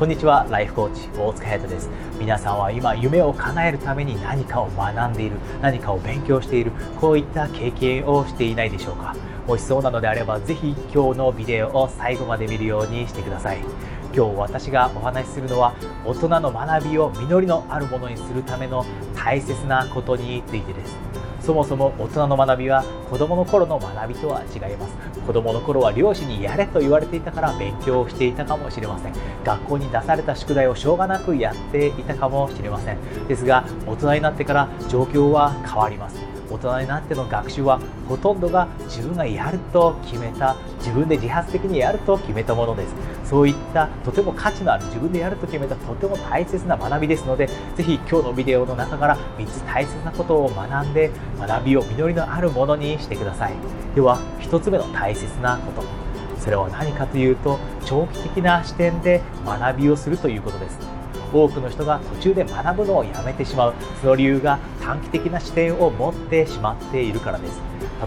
こんにちはライフコーチ大塚隼人です。皆さんは今夢を叶えるために何かを学んでいる何かを勉強しているこういった経験をしていないでしょうか？もしそうなのであればぜひ今日のビデオを最後まで見るようにしてください。今日私がお話しするのは大人の学びを実りのあるものにするための大切なことについてです。そもそも大人の学びは子どもの頃の学びとは違います。子どもの頃は両親にやれと言われていたから勉強をしていたかもしれません。学校に出された宿題をしょうがなくやっていたかもしれません。ですが大人になってから状況は変わります。大人になっての学習はほとんどが自分がやると決めた自分で自発的にやると決めたものです。そういったとても価値のある自分でやると決めたとても大切な学びですのでぜひ今日のビデオの中から3つ大切なことを学んで学びを実りのあるものにしてください。では1つ目の大切なこと。それは何かというと長期的な視点で学びをするということです。多くの人が途中で学ぶのをやめてしまう。その理由が短期的な視点を持ってしまっているからです。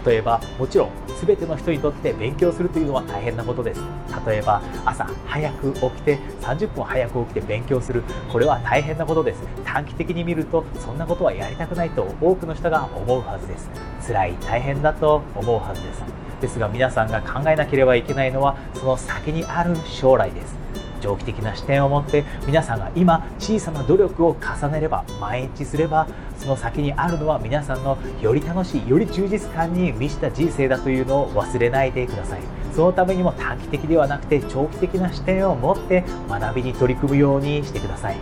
例えばもちろん全ての人にとって勉強するというのは大変なことです。例えば朝早く起きて30分早く起きて勉強する。これは大変なことです。短期的に見るとそんなことはやりたくないと多くの人が思うはずです。辛い大変だと思うはずです。ですが皆さんが考えなければいけないのはその先にある将来です。長期的な視点を持って皆さんが今小さな努力を重ねれば毎日すればその先にあるのは皆さんのより楽しいより充実感に満ちた人生だというのを忘れないでください。そのためにも短期的ではなくて長期的な視点を持って学びに取り組むようにしてください。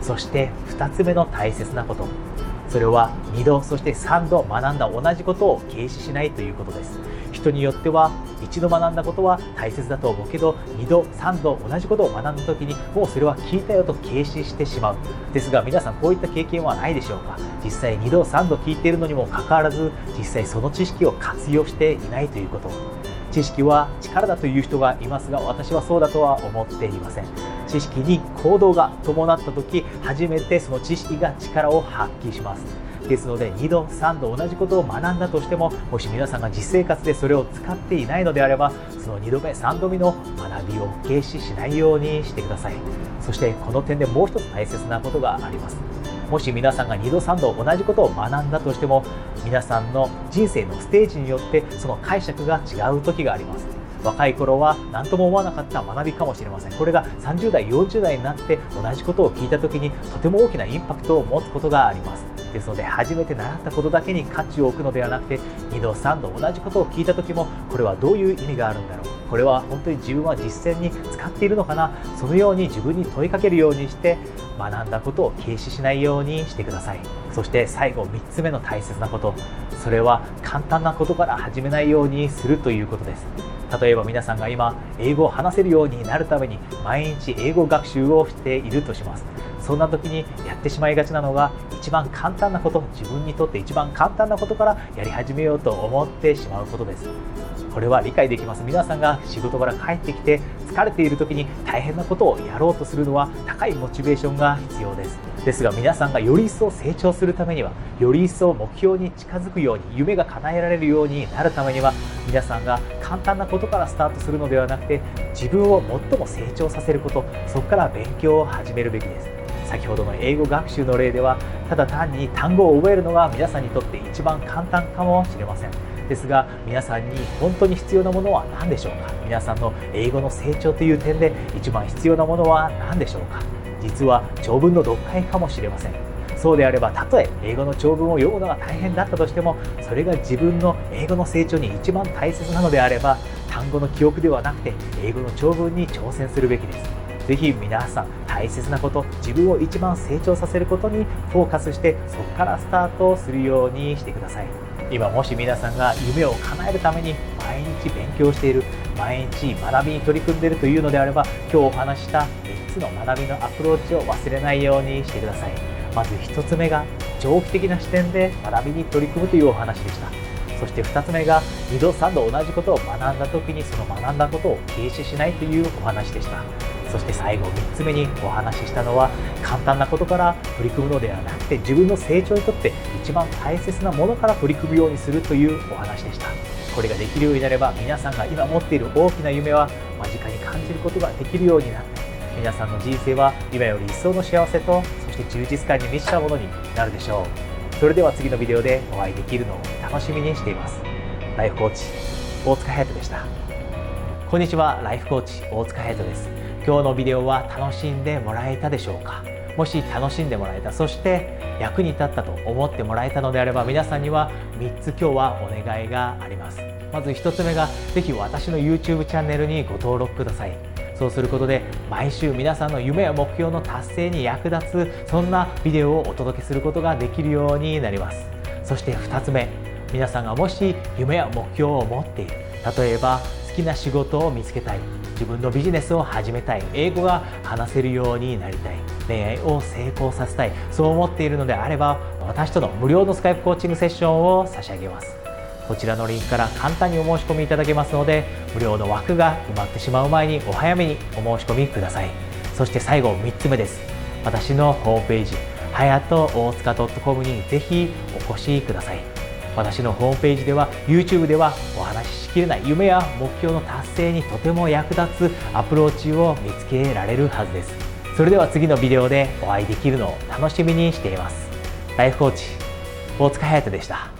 そして2つ目の大切なこと。それは2度そして3度学んだ同じことを軽視しないということです。人によっては一度学んだことは大切だと思うけど2度3度同じことを学んだ時にもうそれは聞いたよと軽視してしまう。ですが皆さんこういった経験はないでしょうか？実際2度3度聞いているのにもかかわらず実際その知識を活用していないということ知識は力だという人がいますが私はそうだとは思っていません。知識に行動が伴った時初めてその知識が力を発揮します。ですので2度3度同じことを学んだとしてももし皆さんが実生活でそれを使っていないのであればその2度目3度目の学びを軽視しないようにしてください。そしてこの点でもう一つ大切なことがあります。もし皆さんが2度3度同じことを学んだとしても皆さんの人生のステージによってその解釈が違う時があります。若い頃は何とも思わなかった学びかもしれません。これが30代40代になって同じことを聞いた時にとても大きなインパクトを持つことがあります。ですので初めて習ったことだけに価値を置くのではなくて2度3度同じことを聞いた時もこれはどういう意味があるんだろうこれは本当に自分は実践に使っているのかな？そのように自分に問いかけるようにして学んだことを軽視しないようにしてください。そして最後3つ目の大切なこと。それは簡単なことから始めないようにするということです。例えば皆さんが今英語を話せるようになるために毎日英語学習をしているとします。そんな時にやってしまいがちなのが一番簡単なこと自分にとって一番簡単なことからやり始めようと思ってしまうことです。これは理解できます。皆さんが仕事から帰ってきて疲れている時に大変なことをやろうとするのは高いモチベーションが必要です。ですが皆さんがより一層成長するためにはより一層目標に近づくように夢が叶えられるようになるためには皆さんが簡単なことからスタートするのではなくて自分を最も成長させることそこから勉強を始めるべきです。先ほどの英語学習の例ではただ単に単語を覚えるのが皆さんにとって一番簡単かもしれません。ですが皆さんに本当に必要なものは何でしょうか？皆さんの英語の成長という点で一番必要なものは何でしょうか？実は長文の読解かもしれません。そうであればたとえ英語の長文を読むのが大変だったとしてもそれが自分の英語の成長に一番大切なのであれば単語の記憶ではなくて英語の長文に挑戦するべきです。ぜひ皆さん大切なこと自分を一番成長させることにフォーカスしてそこからスタートするようにしてください。今もし皆さんが夢を叶えるために毎日勉強している毎日学びに取り組んでいるというのであれば今日お話した3つの学びのアプローチを忘れないようにしてください。まず1つ目が長期的な視点で学びに取り組むというお話でした。そして2つ目が2度3度同じことを学んだ時にその学んだことを軽視しないというお話でした。そして最後3つ目にお話ししたのは簡単なことから取り組むのではなくて自分の成長にとって一番大切なものから取り組むようにするというお話でした。これができるようになれば皆さんが今持っている大きな夢は間近に感じることができるようになって皆さんの人生は今より一層の幸せとそして充実感に満ちたものになるでしょう。それでは次のビデオでお会いできるのを楽しみにしています。ライフコーチ大塚隼人でした。こんにちはライフコーチ大塚隼人です。今日のビデオは楽しんでもらえたでしょうか？もし楽しんでもらえたそして役に立ったと思ってもらえたのであれば皆さんには3つ今日はお願いがあります。まず1つ目がぜひ私の YouTube チャンネルにご登録ください。そうすることで毎週皆さんの夢や目標の達成に役立つそんなビデオをお届けすることができるようになります。そして2つ目皆さんがもし夢や目標を持っている例えば好きな仕事を見つけたい自分のビジネスを始めたい英語が話せるようになりたい。恋愛を成功させたいそう思っているのであれば私との無料のスカイプコーチングセッションを差し上げます。こちらのリンクから簡単にお申し込みいただけますので無料の枠が埋まってしまう前にお早めにお申し込みください。そして最後3つ目です。私のホームページはやと大塚 .com にぜひお越しください。私のホームページでは YouTube ではお話ししきれない夢や目標の達成にとても役立つアプローチを見つけられるはずです。それでは次のビデオでお会いできるのを楽しみにしています。ライフコーチ大塚隼人でした。